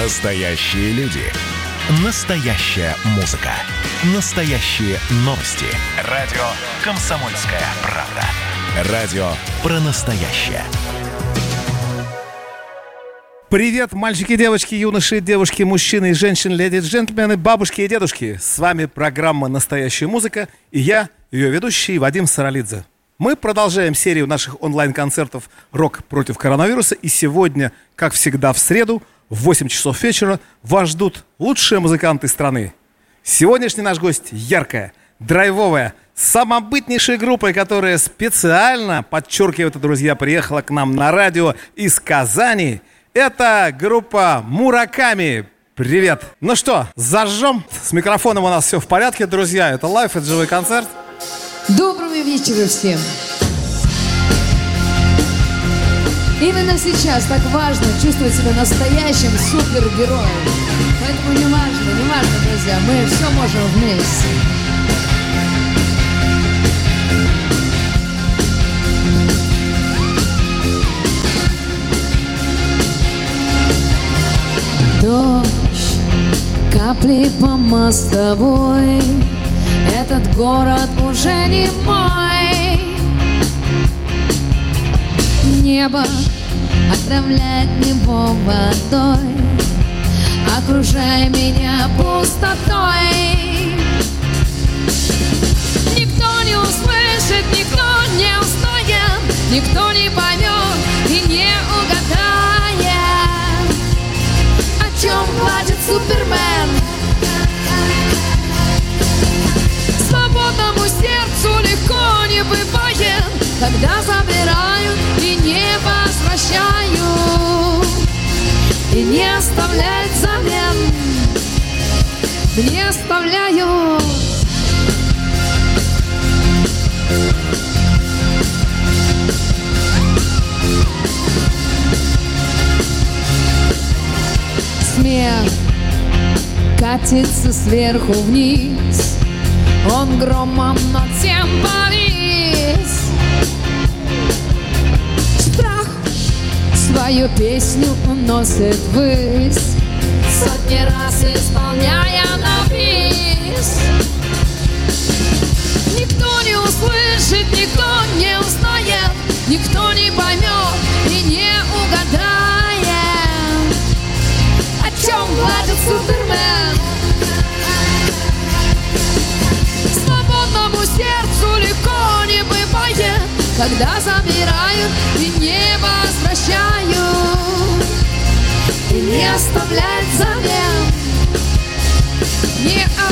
Настоящие люди. Настоящая музыка. Настоящие новости. Радио «Комсомольская правда». Радио про настоящее. Привет, мальчики, девочки, юноши, девушки, мужчины и женщины, леди и джентльмены, бабушки и дедушки. С вами программа «Настоящая музыка» и я, ее ведущий Вадим Саралидзе. Мы продолжаем серию наших онлайн-концертов «Рок против коронавируса». И сегодня, как всегда в среду, в 8 часов вечера, вас ждут лучшие музыканты страны. Сегодняшний наш гость яркая, драйвовая, самобытнейшая группа, которая специально, подчеркиваю это, друзья, приехала к нам на радио из Казани. Это группа Мураками. Привет. Ну что, зажжем. С микрофоном у нас все в порядке, друзья. Это лайф, это живой концерт. Доброго вечера всем! Именно сейчас так важно чувствовать себя настоящим супергероем. Поэтому не важно, не важно, друзья, мы все можем вместе. Дождь, капли по мостовой, этот город уже не мой. Небо отравляет него водой, окружая меня пустотой. И не оставляют взамен, не оставляют. Смех катится сверху вниз, он громом над всем повис. Свою песню уносит ввысь, сотни раз исполняя на бис. Никто не услышит, никто не узнает, никто не поймет и не угадает, о чем плачет Супермен. Когда забирают и не возвращают, и не оставляют взамен, не оставляют.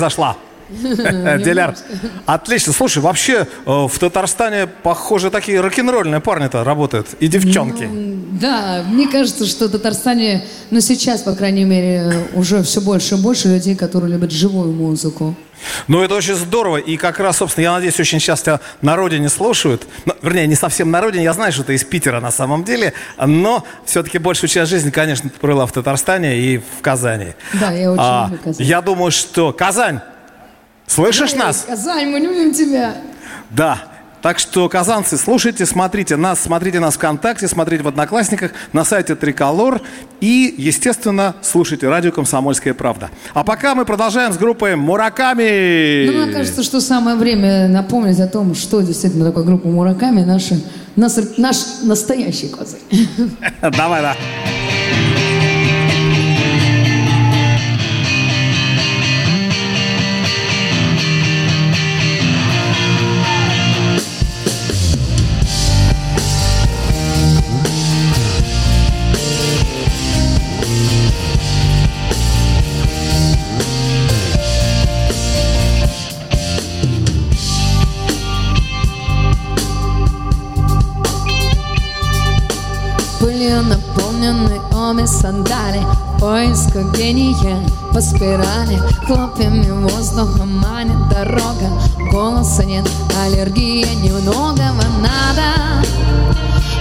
Зашла. Диляр. Отлично. Слушай, вообще э, в Татарстане, похоже, такие рок-н-ролльные парни-то работают. И девчонки. Да, мне кажется, что в Татарстане, ну сейчас, по крайней мере, уже все больше и больше людей, которые любят живую музыку. Ну, это очень здорово. И как раз, собственно, я надеюсь, очень часто на родине слушают. Ну, вернее, не совсем на родине. Я знаю, что ты из Питера на самом деле. Но все-таки большую часть жизни, конечно, ты провела в Татарстане и в Казани. Да, я очень А, люблю Казань. Я думаю, что... Казань, слышишь Эй, нас? Казань, мы любим тебя. Да. Так что, казанцы, слушайте, смотрите нас, смотрите нас ВКонтакте, смотрите в Одноклассниках, на сайте Триколор и, естественно, слушайте радио «Комсомольская правда». А пока мы продолжаем с группой «Мураками». Ну, мне кажется, что самое время напомнить о том, что действительно такое группа Мураками, наша, наш, наш настоящий козырь. Давай, да. Сандали Поиска гения по спирали. Хлопьями воздуха манит дорога Голоса нет, аллергия немногого надо.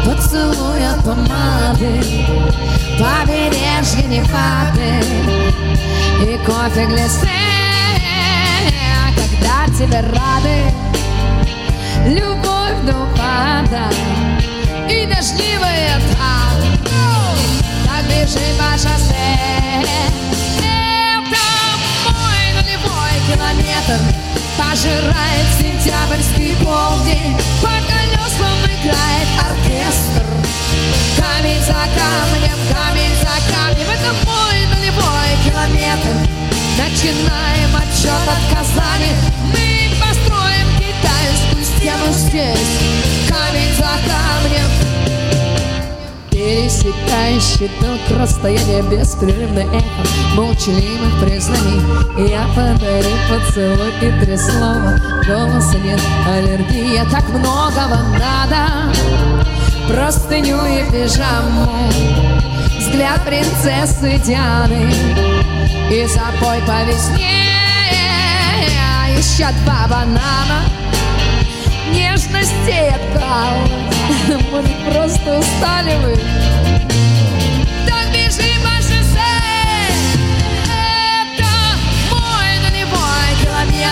Поцелуя помады Побережье Невады И кофе глисты Когда тебе рады Любовь до упада и дождливая По шоссе Это мой нулевой километр. Пожирает сентябрьский полдень. По колесам Пересекающий ток расстояние Беспрерывное. Эхо молчаливых признаний. Я подарю поцелуй и три слова. Голоса нет, аллергия Так многого надо. Простыню и пижаму. Взгляд принцессы Дианы. И запой по весне. Еще два банана Нежностей откалывать Может, просто устали вы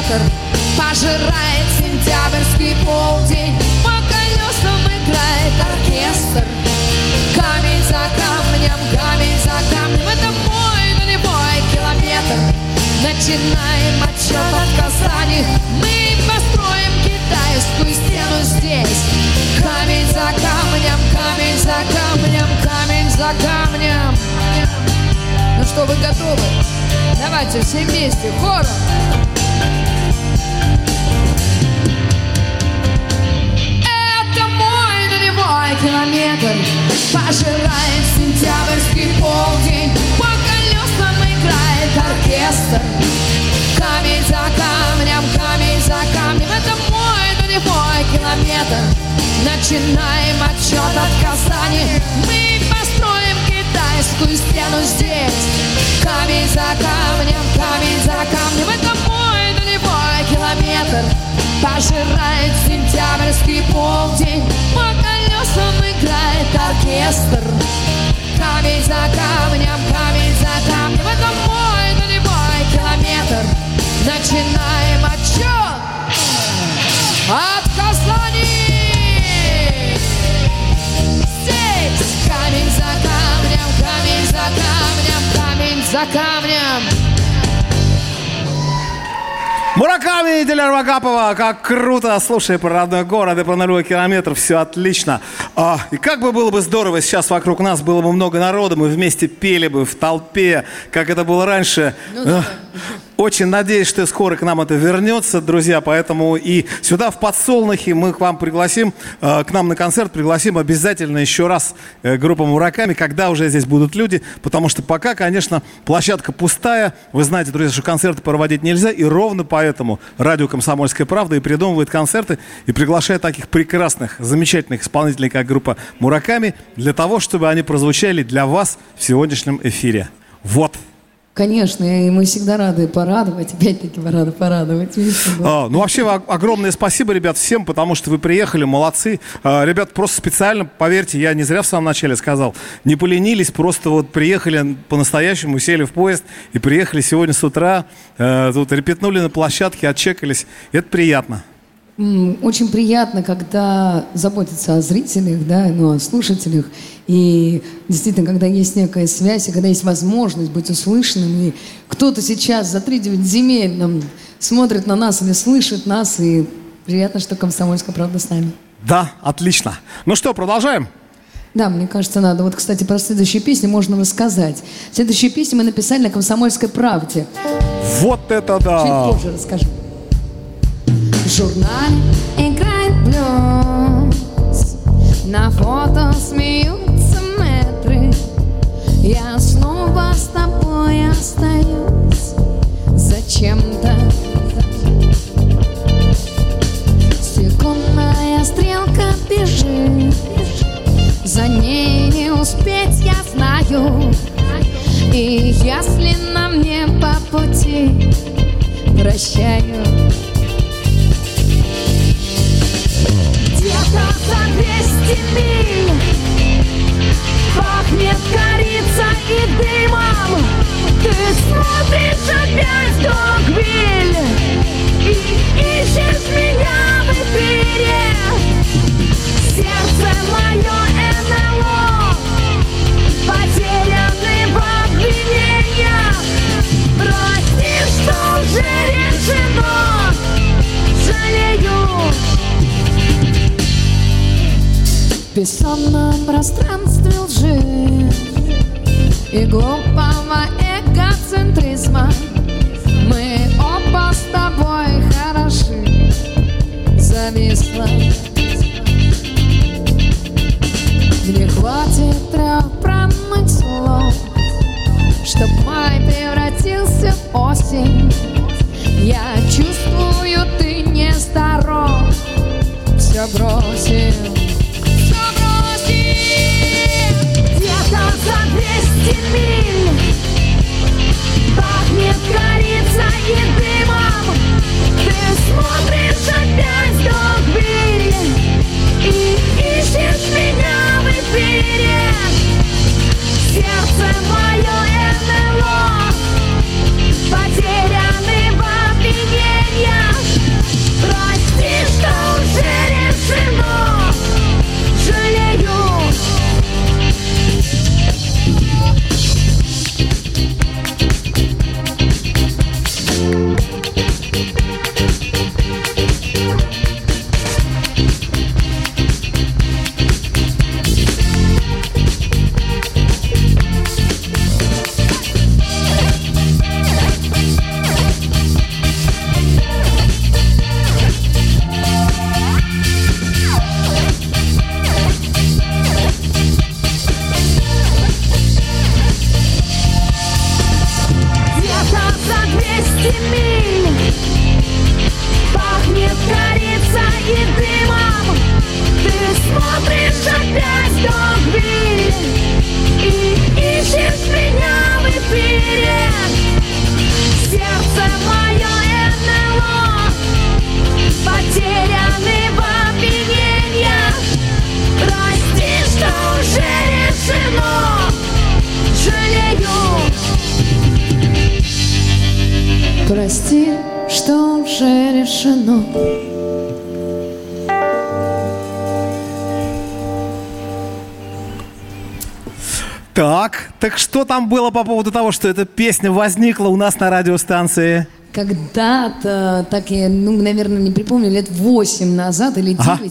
километр Пожирает сентябрьский полдень. По колесам играет оркестр Камень за камнем, камень за камнем. Это мой нулевой километр. Начинаем отчет от Казани. Мы построим китайскую стену здесь. Камень за камнем, камень за камнем, камень за камнем. Ну что, вы готовы? Давайте все вместе, хором километр. Пожирает сентябрьский полдень. По колесам играет оркестр. Камень за камнем, камень за камнем. Это мой нулевой километр. Начинаем отчет от Казани. Мы построим китайскую стену здесь. Камень за камнем, Пожирает сентябрьский полдень. По колесам играет оркестр. Камень за камнем, камень за камнем. Это мой нулевой километр. Начинаем отчет. От Казани. Здесь камень за камнем, камень за камнем, камень за камнем Мураками Диляр Вагапова, как круто, слушай про родной город и про нулевой километр, все отлично. А, и как бы было бы здорово, сейчас вокруг нас было бы много народа, мы вместе пели бы в толпе, как это было раньше. Ну, Ах, Очень надеюсь, что скоро к нам это вернется, друзья, поэтому и сюда в Подсолнухе мы к вам пригласим, э, к нам на концерт пригласим обязательно еще раз э, группу Мураками, когда уже здесь будут люди, потому что пока, конечно, площадка пустая, вы знаете, друзья, что концерты проводить нельзя, и ровно поэтому радио «Комсомольская правда» и придумывает концерты, и приглашает таких прекрасных, замечательных исполнителей, как группа Мураками, для того, чтобы они прозвучали для вас в сегодняшнем эфире. Вот. Конечно, и мы всегда рады порадовать, опять-таки рады порадовать. А, ну, вообще, о- огромное спасибо, ребят, всем, потому что вы приехали, молодцы. А, ребят, просто специально, поверьте, я не зря в самом начале сказал, не поленились, просто вот приехали по-настоящему, сели в поезд и приехали сегодня с утра, э, тут репетнули на площадке, отчекались. Это приятно. Очень приятно, когда заботятся о зрителях, да, ну, о слушателях. И действительно, когда есть некая связь, и когда есть возможность быть услышанным, и кто-то сейчас за 3-9 земель нам смотрит на нас или слышит нас, и приятно, что «Комсомольская правда» с нами. Да, отлично. Ну что, продолжаем? Да, мне кажется, надо. Вот, кстати, про следующие песни можно рассказать. Следующие песни мы написали на «Комсомольской правде». Вот это Чуть да! позже расскажу. В журнале играет блюз На фото смеются метры. Я снова с тобой остаюсь. Зачем-то. Секундная стрелка бежит. За ней не успеть, я знаю. И если нам не по пути Прощаю 200 миль Пахнет корица и дымом. Ты смотришь опять в Догвиль И ищешь меня в Сердце мое В бессонном пространстве лжи. И глупого эгоцентризма. Мы оба с тобой хороши. Зависла. Мне хватит трех промыть слов Чтоб май превратился в осень. Я чувствую, ты нездоров Все бросил смотришь опять в там было по поводу того, что эта песня возникла у нас на радиостанции? Когда-то, так я, ну, наверное, не припомню, лет 8 назад или 9, Ага.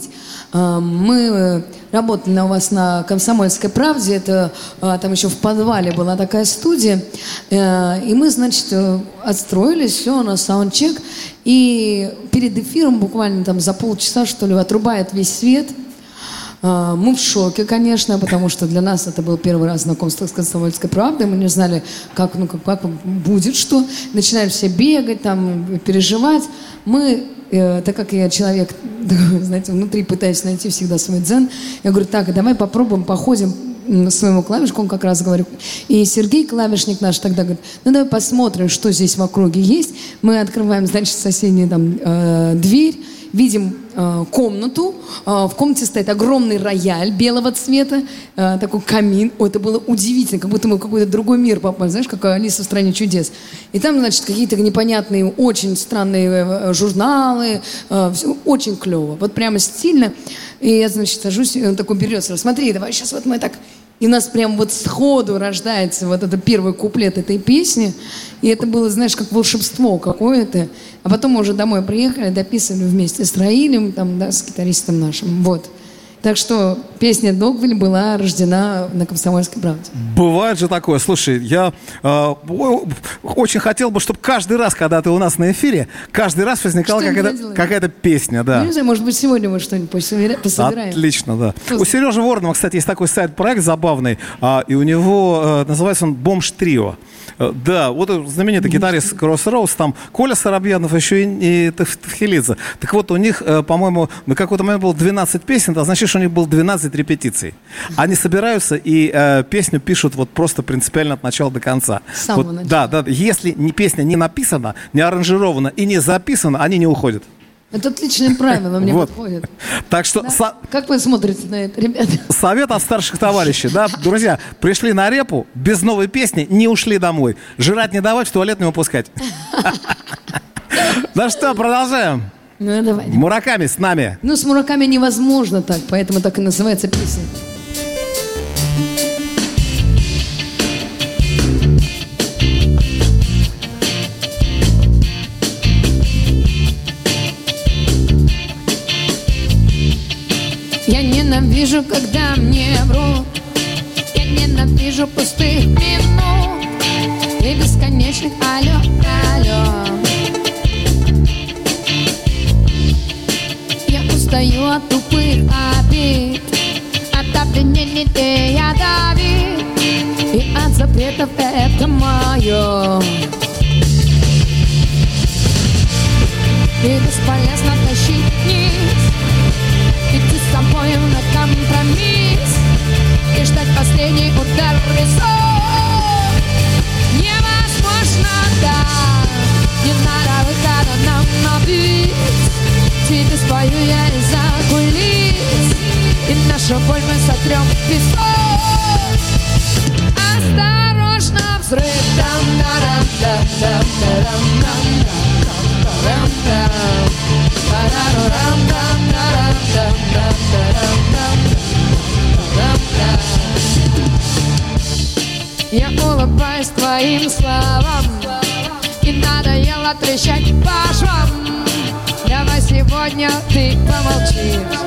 э, мы э, работали на у вас на «Комсомольской правде», это э, там еще в подвале была такая студия, и мы, значит, отстроились, все, у нас саундчек, и перед эфиром буквально там за полчаса, что ли, отрубает весь свет, Мы в шоке, конечно, потому что для нас это был первый раз знакомство с «Комсомольской правдой». Мы не знали, как, ну, как, как будет что. Начинали все бегать, там, переживать. Мы, э, так как я человек, знаете, внутри пытаюсь найти всегда свой дзен, я говорю, так, давай попробуем, походим своему клавишку, он как раз говорю. И Сергей, клавишник наш, тогда говорит, ну давай посмотрим, что здесь в округе есть. Мы открываем, значит, соседнюю там э, дверь, видим э, комнату. Э, в комнате стоит огромный рояль белого цвета, э, такой камин. О, это было удивительно, как будто мы в какой-то другой мир попали. Знаешь, как Алиса в стране чудес. И там, значит, какие-то непонятные, очень странные э, журналы. Э, всё очень клево. Вот прямо стильно. И я, значит, сажусь, и он такой берет сразу, смотри, давай сейчас вот мы так... И у нас прям вот сходу рождается вот этот первый куплет этой песни. И это было, знаешь, как волшебство какое-то. А потом мы уже домой приехали, дописывали вместе с Раилем, там, да, с гитаристом нашим. Вот. Так что песня «Догвиль» была рождена на «Комсомольской правде». Бывает же такое. Слушай, я э, очень хотел бы, чтобы каждый раз, когда ты у нас на эфире, каждый раз возникала какая-то, какая-то песня, да. Ну, не знаю, может быть, сегодня мы что-нибудь пособира- пособираем. Отлично, да. Что У Сережи Воронова, кстати, есть такой сайт-проект забавный, а, и у него э, называется он «Бомж Трио». Э, Да, вот э, знаменитый гитарист Кроссроуз, там Коля Соробьянов, еще и, и Тефхелидзе. Так вот, у них, э, по-моему, на какой-то момент было 12 песен, это значит, что у них было 12 репетиций. Они собираются и э, песню пишут вот просто принципиально от начала до конца. С самого Вот, начала. Да, да, если не, песня не написана, не аранжирована и не записана, они не уходят. Это отличное правило, мне Вот. подходит. Так что Да? со- Как вы смотрите на это, ребята? Совет от старших товарищей, да, друзья, пришли на репу, без новой песни, не ушли домой. Жрать не давать, в туалет не выпускать. Ну что, продолжаем. Ну, давай. Мураками с нами. Ну, с мураками невозможно так, поэтому так и называется песня. Я ненавижу, когда мне врут Я ненавижу пустых минут И бесконечных алло, алло устаю от тупых обид. От обвинений ты я дави. И от запретов это мое И бесполезно тащить вниз. Идти с собой на компромисс. И ждать последний удар в висок Невозможно, да. Не надо выхода нам на бис Тебе спою я из-за кулис И нашу боль мы сотрем в песок Осторожно, взрыв там дарам дам дам дарам дам дам дам Парарурам дам дарам дам дам дарам дам дам Я улыбаюсь твоим словам И надоело трещать по швам сегодня ты помолчишь.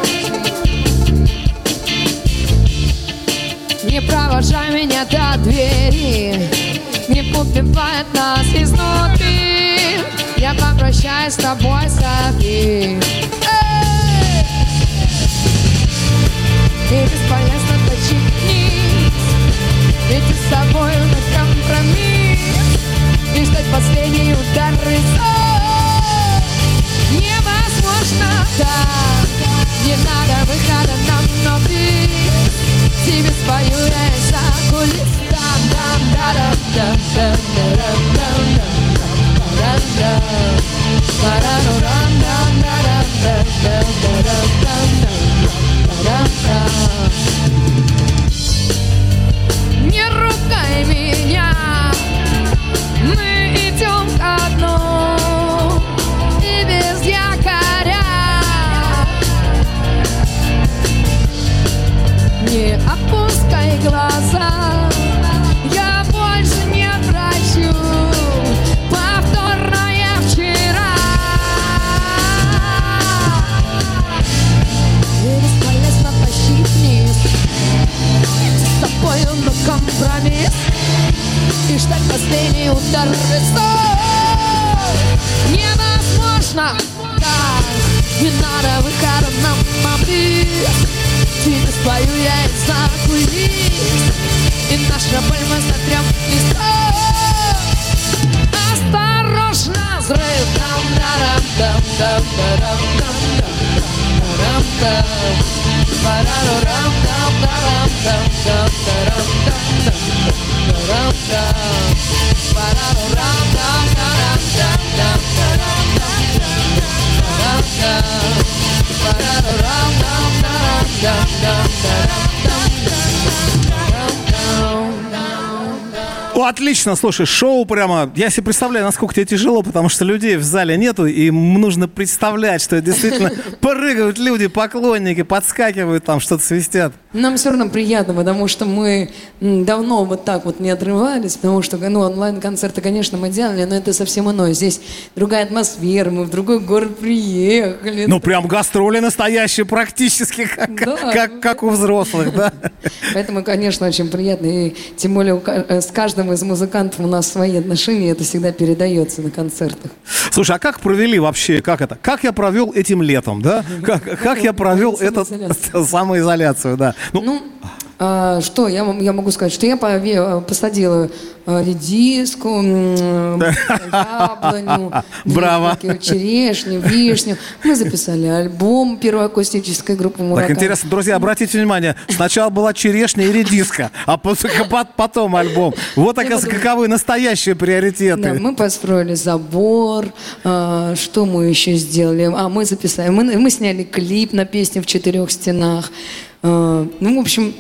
Не провожай меня до двери. Не убивает нас изнутри. Я попрощаюсь с тобой, Софи! И бесполезно точить вниз Идти с тобой на компромисс. И ждать последний удар в Так Не надо выхода нам на бис Тебе спою я из-за кулис Дам, дам, дам, дам, дам, дам, дам, дам, дам, дам, дам. Парарурам, дам, дам, дам, дам, дам, дам, дам, дам, дам. Компромисс И ждать последний удар в висок Невозможно так Не надо выхода нам мобиль Тебе спою я из-за кулис И наша боль мы сотрем песок Осторожно, взрыв. Дам дарам дам дам дарам дам дам дарам дам Парарурам дам. Дарам дам da da da da отлично, слушай, шоу прямо, я себе представляю, насколько тебе тяжело, потому что людей в зале нету, и им нужно представлять, что действительно прыгают люди, поклонники, подскакивают там, что-то свистят. Нам все равно приятно, потому что мы давно вот так вот не отрывались, потому что ну, онлайн-концерты, конечно, мы делали, но это совсем иное. Здесь другая атмосфера, мы в другой город приехали. Ну, прям гастроли настоящие практически, как, Да. как, как у взрослых, да? Поэтому, конечно, очень приятно. И тем более э, с каждым из музыкантов у нас свои отношения, это всегда передается на концертах. Слушай, а как провели вообще, как это? Как я провел этим летом, да? Как, как я провел этот Самоизоляцию. да? Ну, Ну, что я, я могу сказать, что я пове- посадила а, редиску, яблоню, Браво. черешню, вишню. Мы записали альбом первой акустической группы Так «Мураками». интересно, друзья, обратите внимание, сначала была черешня и редиска, а потом альбом. Вот, оказывается, каковы настоящие Да, приоритеты. мы построили забор, а, что мы еще сделали? А, мы записали, мы, мы сняли клип на песню «В четырех стенах». А, ну, в общем,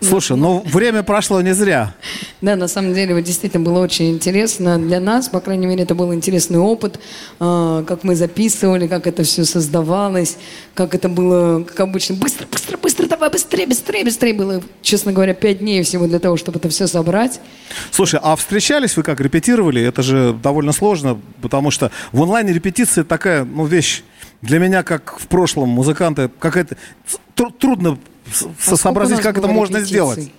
Слушай, ну время прошло не зря. Да, на самом деле, вот действительно было очень интересно для нас, по крайней мере, это был интересный опыт, а, как мы записывали, как это все создавалось, как это было, как обычно, быстро, быстро, быстро, давай, быстрее, быстрее, быстрее. Было, честно говоря, пять дней всего для того, чтобы это все собрать. Слушай, а встречались вы как, репетировали? Это же довольно сложно, потому что в онлайне репетиция такая, ну, вещь для меня, как в прошлом музыканта, какая-то тру- трудно А сообразить, как это можно репетиций? сделать.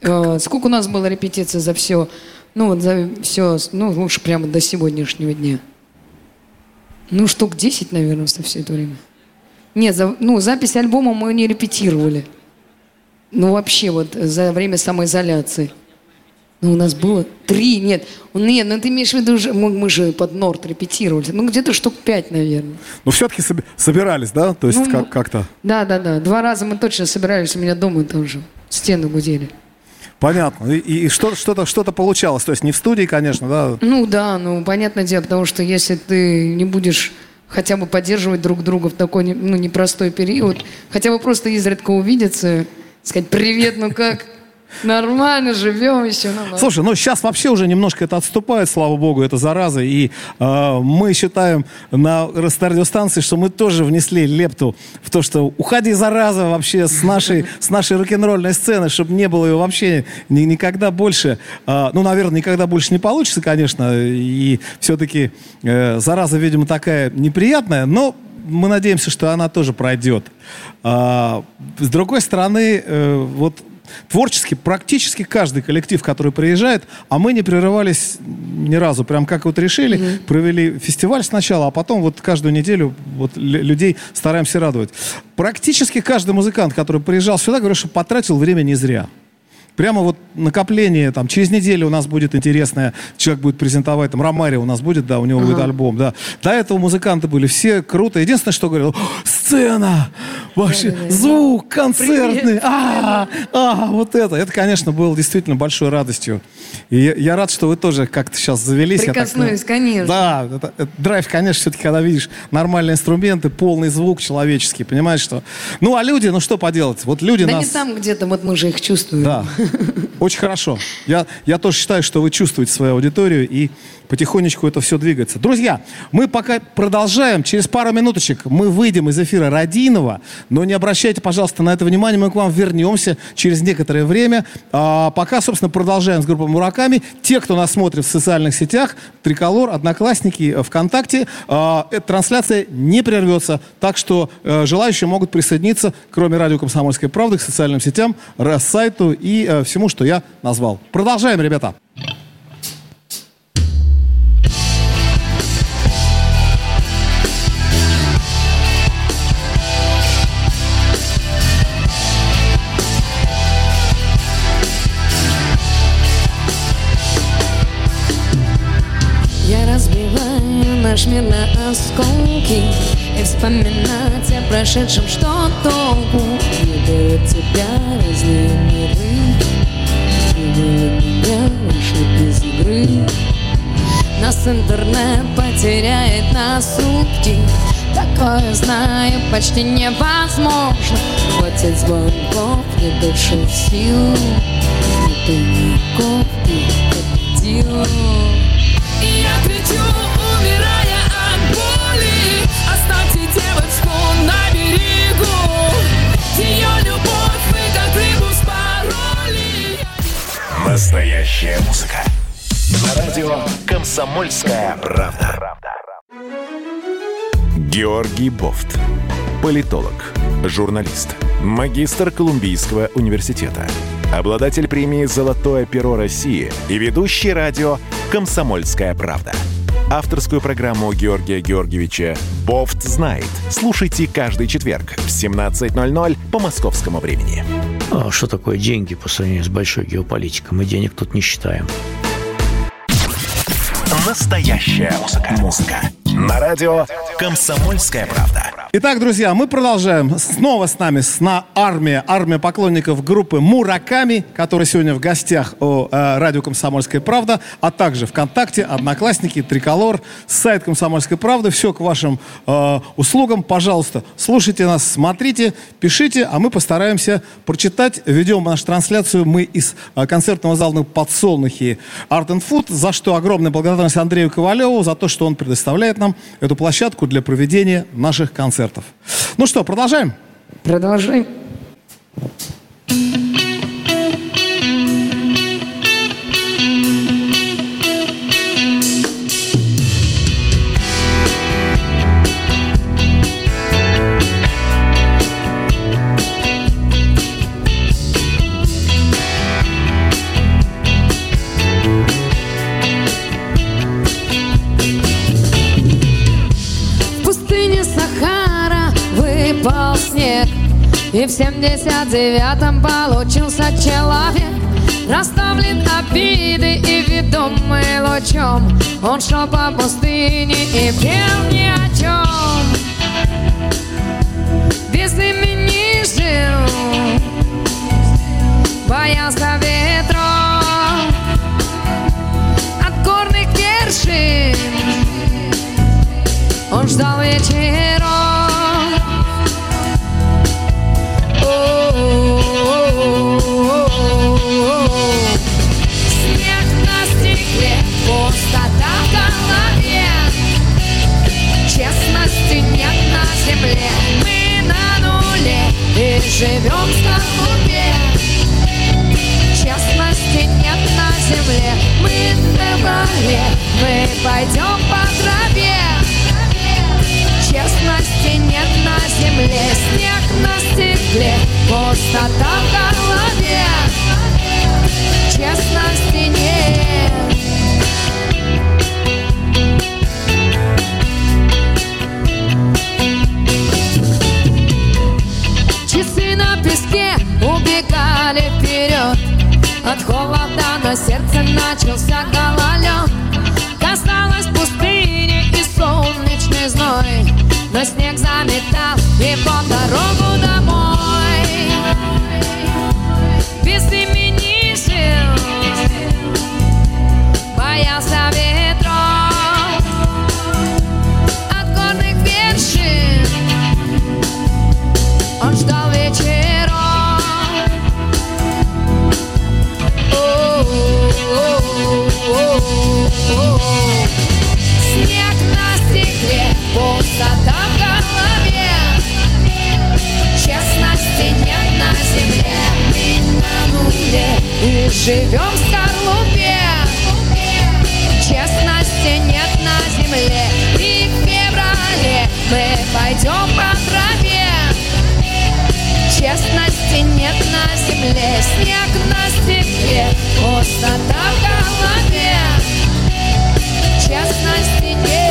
Э, Сколько у нас было репетиций за все, ну вот за все, ну лучше прямо до сегодняшнего дня? Ну штук 10, наверное, за все это время. Нет, за- ну запись альбома мы не репетировали. Ну вообще вот за время самоизоляции. Ну, у нас было три, нет. Нет, ну ты имеешь в виду, уже, мы, мы же под Норд репетировали. Ну, где-то штук пять, наверное. Но все-таки собирались, да? То есть Ну, как- как-то. Да, да, да. Два раза мы точно собирались у меня дома тоже. Стены гудели. Понятно. И, и что, что-то, что-то получалось. То есть не в студии, конечно, да. Ну да, ну понятное дело, потому что если ты не будешь хотя бы поддерживать друг друга в такой ну, непростой период, хотя бы просто изредка увидеться, сказать привет, ну как, нормально, живем еще. Ну, ладно». Слушай, ну сейчас вообще уже немножко это отступает, слава богу, это зараза. И э, мы считаем на радиостанции, что мы тоже внесли лепту в то, что уходи, зараза, вообще с нашей, с нашей рок-н-ролльной сцены, чтобы не было ее вообще ни- никогда больше. Э, ну, наверное, никогда больше не получится, конечно. И все-таки э, зараза, видимо, такая неприятная, но мы надеемся, что она тоже пройдет. А, с другой стороны, э, вот творчески практически каждый коллектив, который приезжает, а мы не прерывались ни разу. Прям как вот решили, провели фестиваль сначала, а потом вот каждую неделю вот лю- людей стараемся радовать. Практически каждый музыкант, который приезжал сюда, говорит, что потратил время не зря. Прямо вот накопление, там, через неделю у нас будет интересное, человек будет презентовать, там, Ромари у нас будет, да, у него будет альбом, да. До этого музыканты были все круто. Единственное, что говорил, «О, сцена, вообще, звук концертный, а, а, вот это. Это, конечно, было действительно большой радостью. И я, я рад, что вы тоже как-то сейчас завелись. так Прикоснулись, конечно. Да, это- это драйв, конечно, все-таки, когда видишь нормальные инструменты, полный звук человеческий, понимаешь, что... Ну, а люди, ну, что поделать? Вот люди Да нас... не там где-то, вот мы же их чувствуем. Да, очень хорошо. Я, я тоже считаю, что вы чувствуете свою аудиторию и потихонечку это все двигается. Друзья, мы пока продолжаем. Через пару минуточек мы выйдем из эфира Родинова, но не обращайте, пожалуйста, на это внимание. Мы к вам вернемся через некоторое время. А пока, собственно, продолжаем с группой Мураками. Те, кто нас смотрит в социальных сетях, Триколор, Одноклассники, э, ВКонтакте, а, трансляция не прервется. Так что э, желающие могут присоединиться, кроме радио «Комсомольская правда», к социальным сетям, сайту и э, всему, что я назвал. Продолжаем, ребята. Наш мир на осколки. И вспоминать о прошедшем, что толку? Не дает тебя разные миры. Делают меня лишь из игры. Нас интернет потеряет на сутки. Такое знаю почти невозможно. Хватит звонков, не дышит сил Ни тайников, ни сил. И Настоящая музыка. На радио «Комсомольская правда». Георгий Бофт. Политолог, журналист, магистр Колумбийского университета, обладатель премии «Золотое перо России» и ведущий радио «Комсомольская правда». Авторскую программу Георгия Георгиевича «Бофт знает». Слушайте каждый четверг в 17.00 по московскому времени. А что такое деньги по сравнению с большой геополитикой? Мы денег тут не считаем. Настоящая музыка. Музыка. На радио «Комсомольская правда». Итак, друзья, мы продолжаем. Снова с нами сна армия, армия поклонников группы Мураками, которая сегодня в гостях у э, радио «Комсомольская правда», а также ВКонтакте, Одноклассники, Триколор, сайт «Комсомольской правды». Все к вашим э, услугам. Пожалуйста, слушайте нас, смотрите, пишите, а мы постараемся прочитать. Ведем нашу трансляцию мы из э, концертного зала «Подсолнухи Art and Food», за что огромная благодарность Андрею Ковалеву, за то, что он предоставляет нам эту площадку для проведения наших концертов. Ну что, продолжаем? Продолжаем. И в семьдесят девятом получился человек. Расставлен обиды и ведомый лучом. Он шел по пустыне и пел ни о чем. Без имени жил Боялся ветров От горных вершин он ждал вечеров. Живем в скорлупе. Честности нет на земле, мы в феврале, мы пойдем по траве. Честности нет на земле, снег на стекле, пустота в голове. Честности нет. На сердце начался гололед. Казалось пустыне и солнечный зной. Но снег заметал его дорогу домой живем в скорлупе. Честности нет на земле, и в феврале мы пойдем по траве. Честности нет на земле, снег на стекле, пустота в голове. Честности нет.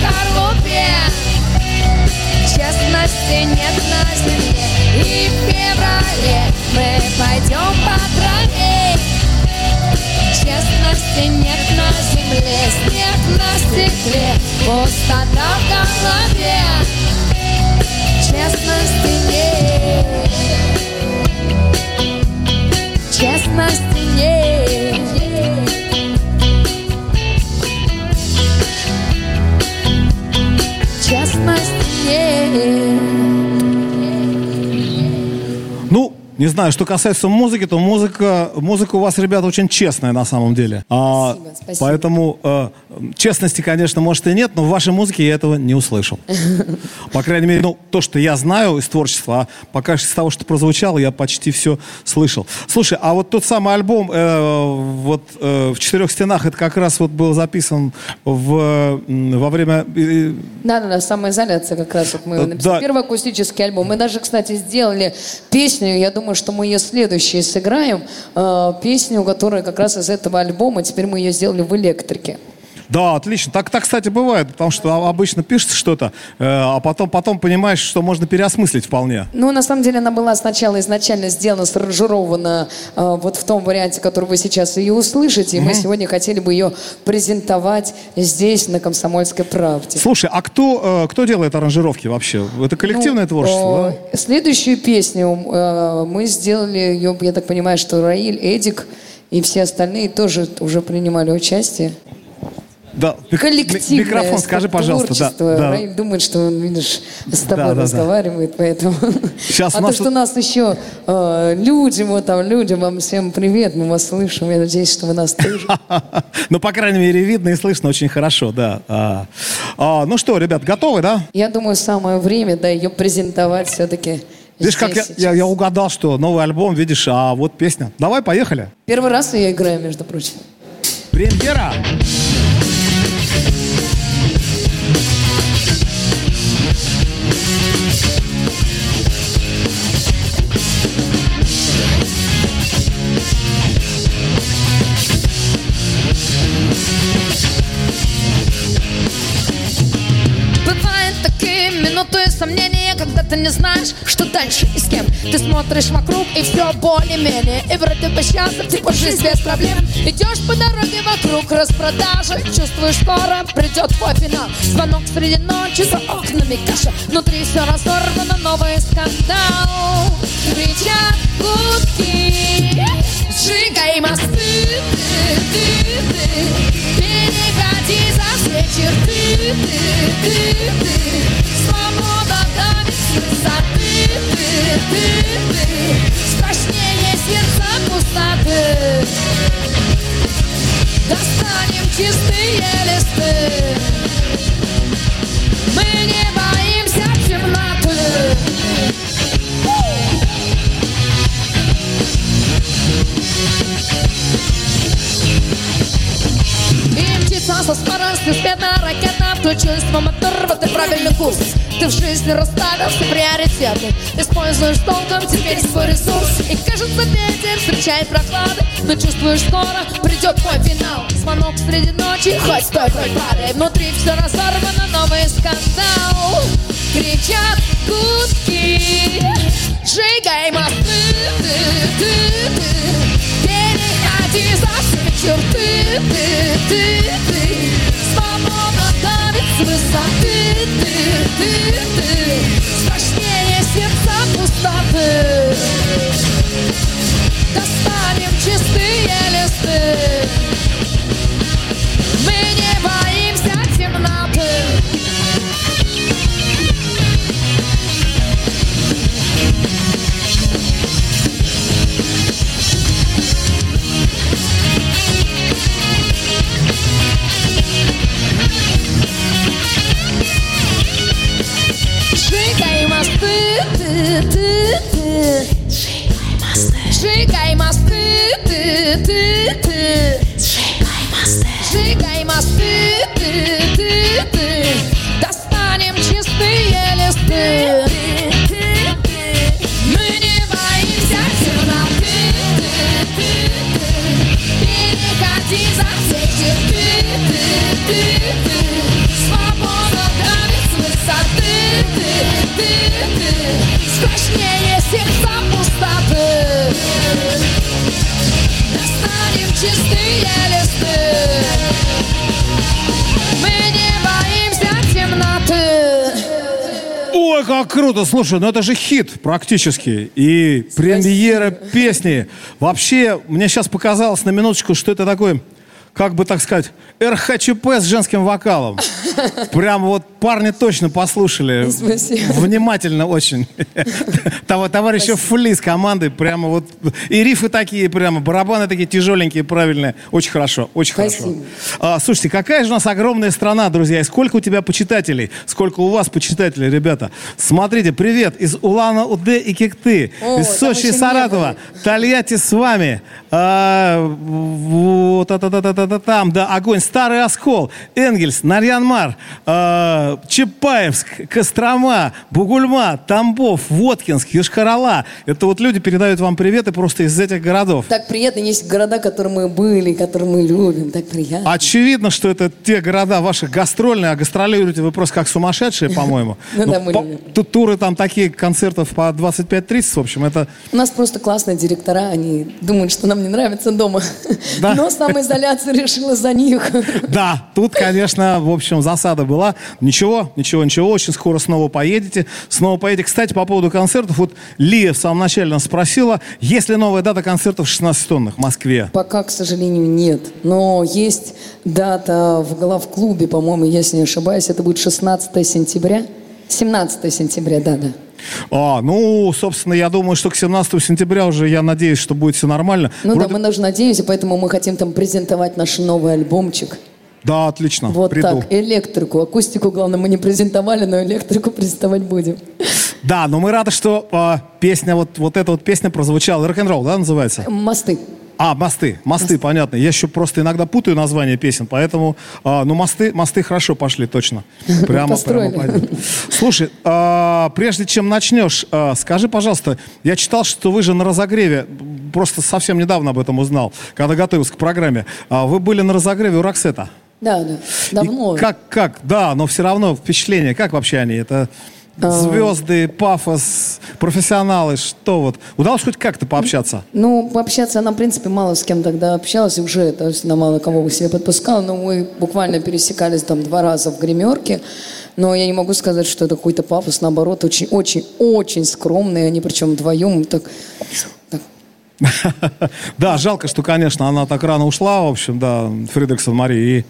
Скорлупе. Честности нет на земле, и в феврале мы пойдем по траве. Честности нет на земле, снег на стекле, пустота в голове. Честности нет, Ну, не знаю, что касается музыки, то музыка, музыка у вас, ребята, очень честная на самом деле. А, Спасибо, спасибо. Поэтому э, честности, конечно, может и нет, но в вашей музыке я этого не услышал. По крайней мере, ну, то, что я знаю из творчества, а пока из того, что прозвучало, я почти все слышал. Слушай, а вот тот самый альбом э, вот э, в четырех стенах, это как раз вот был записан в, во время э, Да-да-да, самоизоляция как раз. Вот мы Э, написали да. первый акустический альбом. Мы даже, кстати, сделали песню, я думаю, что мы ее следующей сыграем, э, песню, которая как раз из этого альбома, теперь мы ее сделали в электрике. Да, отлично. Так, так, кстати, бывает, потому что обычно пишется что-то, э, а потом, потом понимаешь, что можно переосмыслить вполне. Ну, на самом деле, она была сначала изначально сделана, саранжирована э, вот в том варианте, который вы сейчас ее услышите, и мы сегодня хотели бы ее презентовать здесь, на «Комсомольской правде». Слушай, а кто, э, кто делает аранжировки вообще? Это коллективное Ну, творчество, э, Следующую песню э, мы сделали, ее, я так понимаю, что Раиль, Эдик и все остальные тоже уже принимали участие. Да? Да. Коллективное ми- Микрофон скажи, пожалуйста. Да, да. Раиль думает, что он, видишь, с тобой Да, да, да. разговаривает, поэтому... Щас а у то, нас что нас еще э, люди, вот там люди, вам всем привет, мы вас слышим, я надеюсь, что вы нас тоже. Ну, по крайней мере, видно и слышно очень хорошо, да. А, а, ну что, ребят, готовы, да? Я думаю, самое время, да, ее презентовать все-таки Видишь, как я, я- я угадал, что новый альбом, видишь, а вот песня. Давай, поехали. Первый раз я играю, между прочим. Премьера! Бывают не знаешь, что дальше и с кем. Ты смотришь вокруг и все более-менее. И вроде бы счастлив, типа жизнь без проблем. Идешь по дороге вокруг распродажи, чувствуешь, скоро придет твой финал. Звонок среди ночи, за окнами каша. Внутри все разорвано, новый скандал. Кричат гудки, сжигай мосты, ты, ты, ты. Переходи за все черты, ты, ты, ты. Свобода давит с высоты, ты, ты, ты. Страшнее сердца пустоты. Достанем чистые листы. Мы не боимся темноты. И мчится со скоростью света ракета Включилась в мотор, вот и правильный курс. Ты в жизни расставил все приоритеты Используешь толком теперь свой ресурс. И кажется ветер встречает прохлады Но чувствуешь скоро придет твой финал. Звонок среди ночи, хоть стой, хоть падай. Внутри все разорвано, новый скандал. Кричат гудки. Сжигай мосты, ты, ты, ты. Переходи за все черты, ты, ты, ты. Свобода давит с высоты, ты, ты, ты Страшнее сердца пустоты Достанем чистые листы Мы не боимся мосты, ты, ты, ты. Сжигай мосты, ты, ты, ты. Сжигай мосты, ты, ты, ты. Достанем чистые листы. Мы не боимся темноты. Переходи за все черты. Свобода давит с высоты страшнее сердца пустоты Достанем чистые листы Мы не боимся темноты Ой, как круто! Слушай, ну это же хит практически. И Спасибо. премьера песни. Вообще, мне сейчас показалось на минуточку, что это такой как бы так сказать, РХЧП с женским вокалом. Прям вот парни точно послушали. Спасибо. Внимательно очень. Того товарища Фли с командой прямо вот. И рифы такие прямо, барабаны такие тяжеленькие, правильные. Очень хорошо, очень Спасибо. хорошо. А, слушайте, какая же у нас огромная страна, друзья. И сколько у тебя почитателей? Сколько у вас почитателей, ребята? Смотрите, привет из Улана-Удэ и Кикты. О, из Сочи и Саратова. Тольятти с вами. А, вот, та та та та там, да, огонь. Старый Оскол, Энгельс, Нарьянмар, а, Чапаевск, Кострома, Бугульма, Тамбов, Воткинск, Йошкар-Ола. Это вот люди передают вам приветы просто из этих городов. Так приятно, есть города, в которых мы были, которые мы любим, так приятно. Очевидно, что это те города ваши гастрольные, а гастролируете вы просто как сумасшедшие, по-моему. Ну мы любим. Тут туры там такие концертов по 25-30, в общем, это... У нас просто классные директора, они думают, что нам не нравится дома. Но самоизоляция решила за них. Да, тут, конечно, в общем, засада была. Ничего, ничего, ничего, очень скоро снова поедете. Снова поедете. Кстати, по поводу концертов, вот Лия в самом начале нас спросила, есть ли новая дата концертов в 16 тоннах в Москве? Пока, к сожалению, нет. Но есть дата в главклубе, по-моему, если не ошибаюсь, это будет 16 сентября. 17 сентября, да-да. А, ну, собственно, я думаю, что к 17 сентября уже, я надеюсь, что будет все нормально. Ну Вроде- да, мы даже надеемся, поэтому мы хотим там презентовать наш новый альбомчик. Да, отлично, Вот приду. так, электрику. Акустику, главное, мы не презентовали, но электрику презентовать будем. Да, но мы рады, что а, песня, вот, вот эта вот песня прозвучала. Рок-н-ролл, да, называется? Мосты. А, мосты, мосты, понятно. Я еще просто иногда путаю названия песен, поэтому, а, ну, мосты, мосты хорошо пошли, точно. Прямо, прямо пойдет. Слушай, а, прежде чем начнешь, а, скажи, пожалуйста, я читал, что вы же на разогреве, просто совсем недавно об этом узнал, когда готовился к программе, а, вы были на разогреве у Роксета. Да, да. И Давно. Как, как, да, но все равно впечатление, как вообще они? Это. Звезды, пафос, профессионалы, что вот? Удалось хоть как-то пообщаться? Ну, пообщаться она, в принципе, мало с кем тогда общалась, и уже, то есть она мало кого к себе подпускала, но мы буквально пересекались там два раза в гримерке, но я не могу сказать, что это какой-то пафос, наоборот, очень-очень-очень скромные, они причем вдвоем так, так Да, жалко, что, конечно, она так рано ушла, в общем, да, Фридриксон Мария. И, э,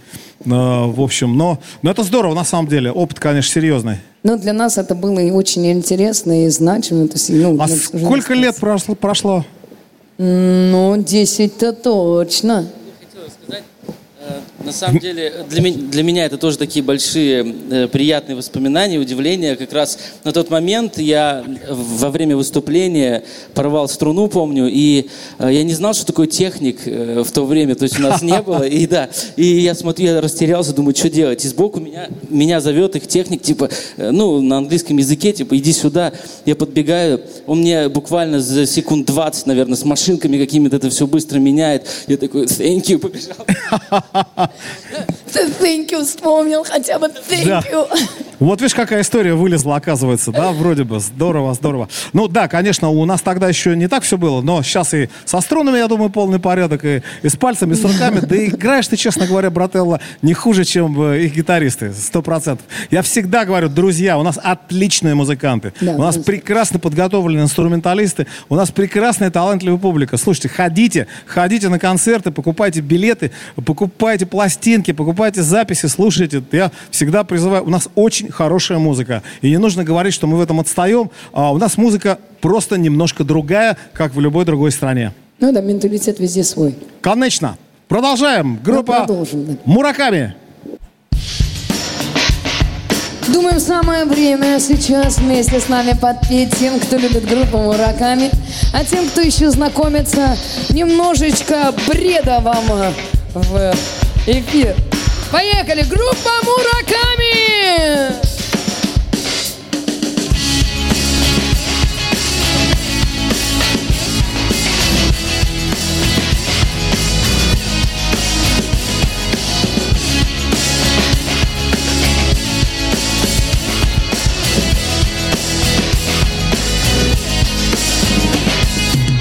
в общем, но, но это здорово, на самом деле. Опыт, конечно, серьезный. Ну, для нас это было и очень интересно, и значимо. То есть, ну, А сколько лет прошло? прошло? Ну, 10-то точно. На самом деле, для, ме- для меня это тоже такие большие э, приятные воспоминания, удивления. Как раз на тот момент я во время выступления порвал струну, помню, и э, я не знал, что такое техник э, в то время, то есть у нас не было. И да, и я смотрю, я растерялся, думаю, что делать. И сбоку меня, меня зовет их техник, типа, э, ну, на английском языке, типа, иди сюда. Я подбегаю, он мне буквально за секунд 20, наверное, с машинками какими-то это все быстро меняет. Я такой, thank you, побежал. Thank you, вспомнил хотя бы thank Да. you. Вот видишь, какая история вылезла, оказывается, да, вроде бы. Здорово, здорово. Ну да, конечно, у нас тогда еще не так все было, но сейчас и со струнами, я думаю, полный порядок, и, и с пальцами, и с руками. Да играешь ты, честно говоря, брателло, не хуже, чем э, их гитаристы, сто процентов. Я всегда говорю, друзья, у нас отличные музыканты, Да, у нас конечно. прекрасно подготовленные инструменталисты, у нас прекрасная талантливая публика. Слушайте, ходите, ходите на концерты, покупайте билеты, покупайте пластинки, покупайте записи, слушайте. Я всегда призываю, у нас очень хорошая музыка. И не нужно говорить, что мы в этом отстаем. А у нас музыка просто немножко другая, как в любой другой стране. Ну да, менталитет везде свой. Конечно. Продолжаем. Группа продолжим, да. Мураками. Думаем, самое время сейчас вместе с нами подпеть тем, кто любит группу Мураками, а тем, кто еще знакомится, немножечко бреда вам в эфир. Поехали! Группа Мураками!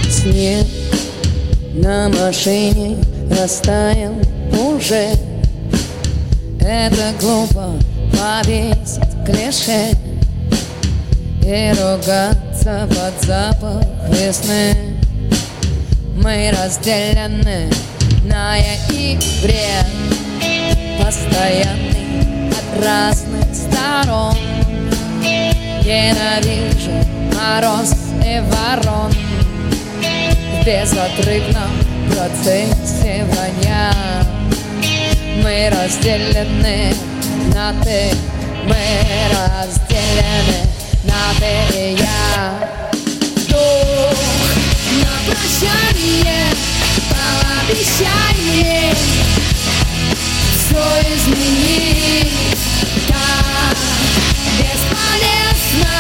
Снег на машине растаял уже Это глупо повесить клише И ругаться под запах весны. Мы разделены на я и вред Постоянный от разных сторон. Ненавижу мороз и ворон. В безотрывном процессе вранья Мы разделены. На ты Мы разделены. На ты и я. Вдох на прощание Пообещай мне Все изменить Так бесполезно.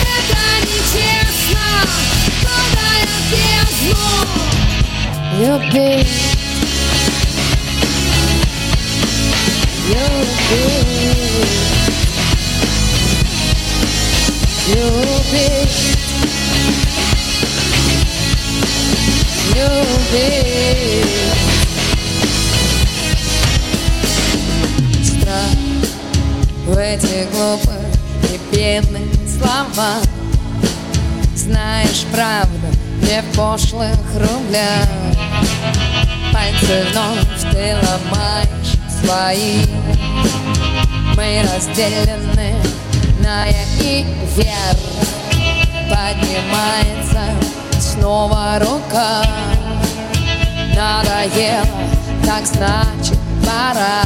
Это нечестно. Падая в бездну. Любить в этих глупых и бедных словах. Знаешь правду в пошлых рублях. Пальцы вновь ты ломаешь свои Мы разделены на я и вверх Поднимается снова рука. Надоело, так значит пора.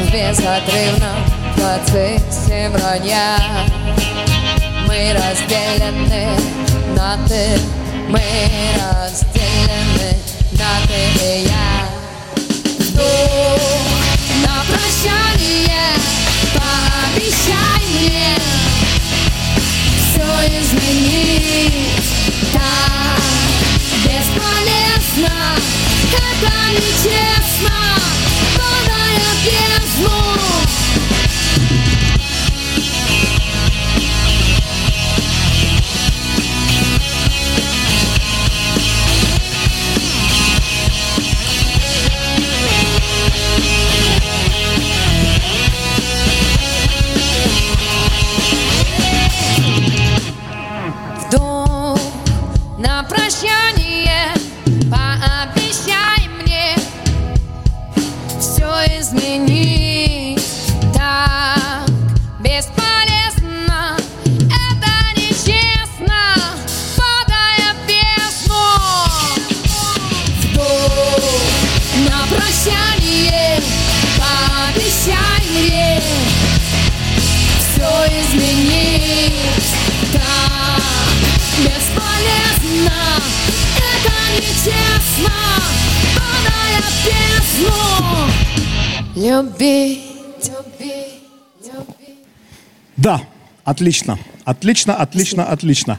В безотрывном процессе вранья. Мы разделены на ты Мы разделены на ты и я прощание Пообещай мне Все изменить. Так бесполезно Это нечестно Падая в бездну Любить, Да, отлично. Отлично, отлично, отлично.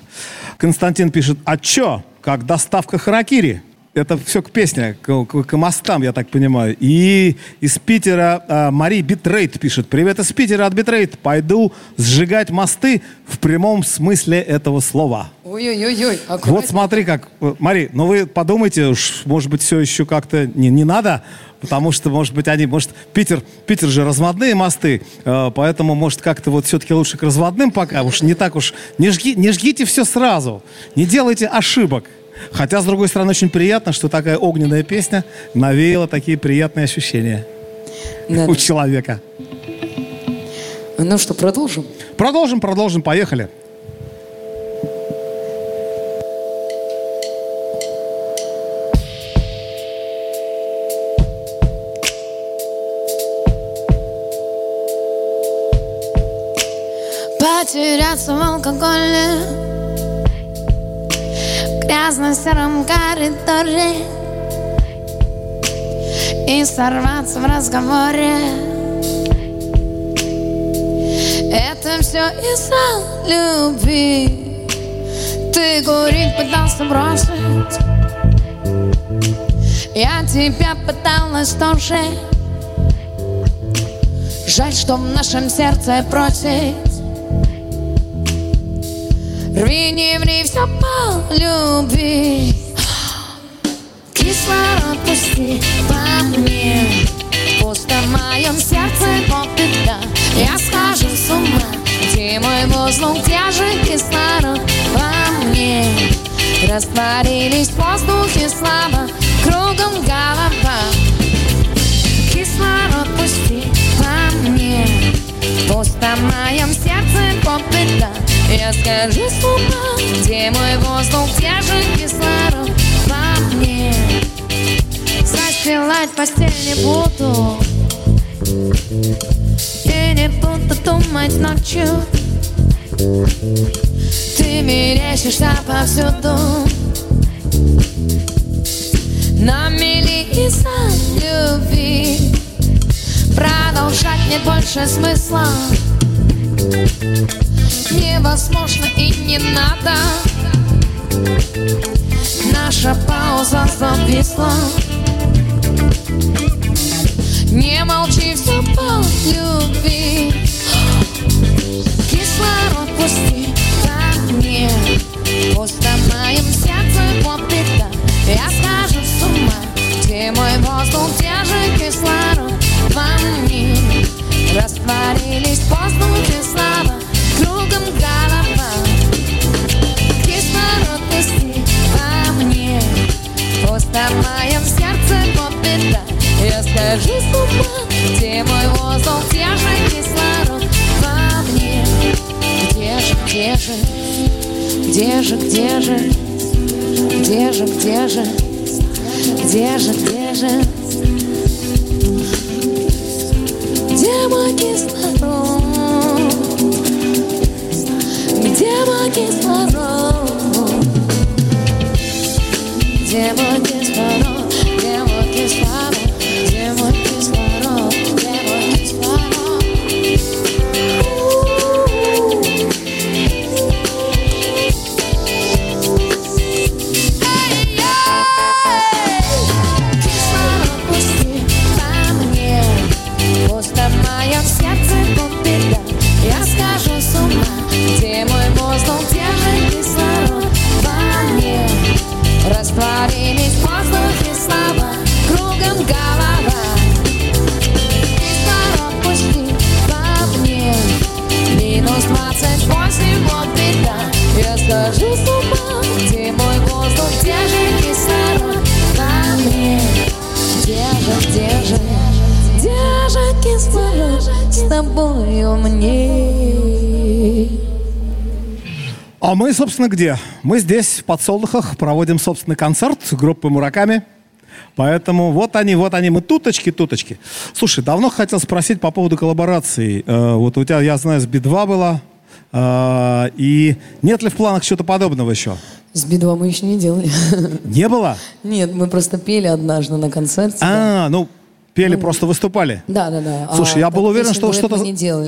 Константин пишет, а чё, как доставка харакири? Это все к песне, к, к- к мостам, я так понимаю. И из Питера а, Мари Битрейт пишет. Привет из Питера от Битрейт. Пойду сжигать мосты в прямом смысле этого слова. Ой-ой-ой, Вот смотри как. э, Мари, ну вы подумайте, уж, может быть, все еще как-то не, не надо, потому что, может быть, они, может, Питер, Питер же разводные мосты, э, поэтому, может, как-то вот все-таки лучше к разводным пока, уж не так уж, не, жги, не жгите все сразу, не делайте ошибок. Хотя, с другой стороны, очень приятно, что такая огненная песня навеяла такие приятные ощущения Да. у человека. Ну что, продолжим? Продолжим, продолжим, поехали. Потеряться в алкоголе. В грязно-сером коридоре. И сорваться в разговоре. Это все из-за любви. Ты курить пытался бросить. Я тебя пыталась тоже. Жаль, что в нашем сердце просить Рви, не ври, все по любви Кислород пусти по мне Пусто в моем сердце, вот беда Я схожу с ума Где мой воздух, где же кислород во мне? Растворились в воздухе слабо, кругом голова. Кислород пусти по мне, пусто в моем сердце попыта. Я скажу с где мой воздух, где же кислород во мне? Застилать постель не буду. И не буду думать ночью. Ты мерещишься повсюду. На мели из-за любви. Продолжать нет больше смысла Невозможно и не надо. Наша пауза зависла. Не молчи, все любви. Кислород пусти ко мне Пусто в моем сердце попита Я схожу с ума. Где мой воздух, где же кислород во мне? Растворились в воздухе слава Пусто в моем сердце попита Я скажу с ума Где мой воздух, где же кислород во мне? Где же, где же? Где же, где же? Где же, где же? Где же, где же? Где мой кислород? Где мой кислород? Где мой кислород Где А мы, собственно, где? Мы здесь, в подсолнухах, проводим собственный концерт группы Мураками. Поэтому вот они, вот они, мы туточки, туточки. Слушай, давно хотел спросить по поводу коллаборации. Э, вот у тебя, я знаю, с Би-2 была. Э, и нет ли в планах что-то подобного еще? С Би-2 мы еще не делали. Не было? Нет, мы просто пели однажды на концерте. да. А, ну, пели, просто выступали. Да, да, да. Слушай, А я был уверен, что что-то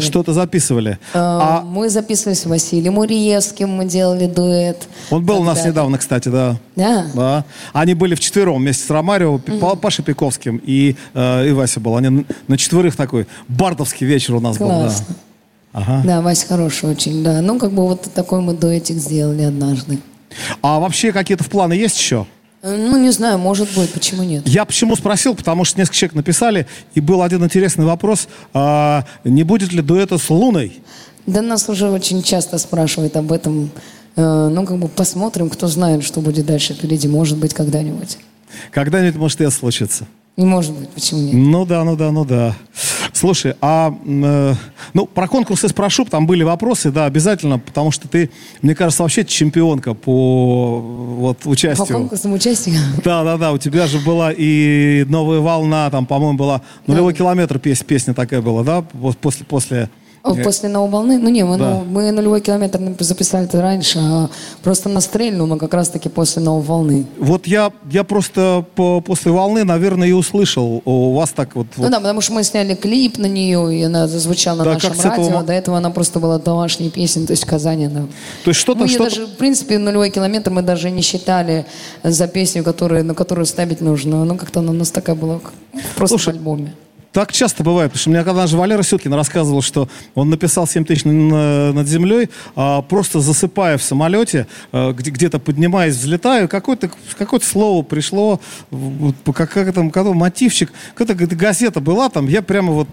что записывали. А, А Мы записывались с Василием Муриевским, мы делали дуэт. он был у нас недавно, кстати, да. Да? Да. Они были вчетвером вместе с Ромарио, Па- Пашей Пиковским и, э, и Вася был. Они на четверых такой бардовский вечер у нас был. Да. Классно. Ага. Да, Вася хороший очень, да. Ну, как бы вот такой мы дуэтик сделали однажды. А вообще какие-то в планы есть еще? Э, Ну, не знаю, может быть, почему нет. Я почему спросил, потому что несколько человек написали, и был один интересный вопрос, а, не будет ли дуэта с Луной? Да нас уже очень часто спрашивают об этом. Э, Ну, как бы посмотрим, кто знает, что будет дальше впереди. Может быть, когда-нибудь. Когда-нибудь может и это случится. Не может быть, почему нет? Ну да, ну да, ну да. Слушай, а э, ну про конкурсы спрошу, там были вопросы, да, обязательно, потому что ты, мне кажется, вообще чемпионка по вот По участию. конкурсам участников. Да, да, да, у тебя же была и новая волна, там, по-моему, была нулевой километр пес- песня такая была, да, после после. После новой волны? Ну не, мы, Да. ну, мы нулевой километр записали раньше, а просто на стрельну, но как раз таки после новой волны. Вот я я просто по- после волны, наверное, и услышал у вас так вот. Ну вот. да, потому что мы сняли клип на нее, и она зазвучала на Да, нашем этого радио. мо- До этого она просто была домашней песней, то есть в Казани. она- То есть что-то мы что-то. даже, в принципе, нулевой километр мы даже не считали за песню, которую, на которую ставить нужно. Ну, как-то она у нас такая была, просто Слушай, в альбоме. Так часто бывает, потому что мне когда же Валера Сюткин рассказывал, что он написал 7 тысяч на- над землей, а, просто засыпая в самолете, где- где-то поднимаясь, взлетаю, какое-то какое слово пришло, как, как там, какой мотивчик, какая-то газета была там, я прямо вот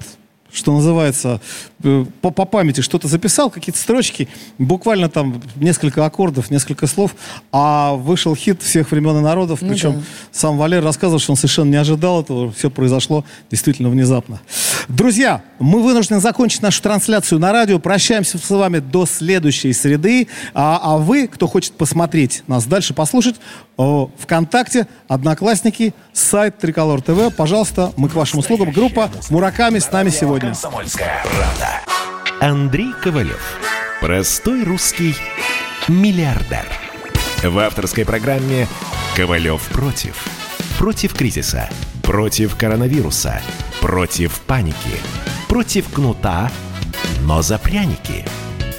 что называется, э, по, по памяти что-то записал, какие-то строчки, буквально там несколько аккордов, несколько слов, а вышел хит всех времен и народов, Ну причем да. сам Валер рассказывал, что он совершенно не ожидал этого, все произошло действительно внезапно. Друзья, мы вынуждены закончить нашу трансляцию на радио, прощаемся с вами до следующей среды, а, а вы, кто хочет посмотреть нас дальше, послушать, ВКонтакте, Одноклассники, сайт Триколор ТВ, пожалуйста, мы к вашим услугам, группа Мураками с нами сегодня. Андрей Ковалев. Простой русский миллиардер. В авторской программе «Ковалев против». Против кризиса. Против коронавируса. Против паники. Против кнута, но за пряники.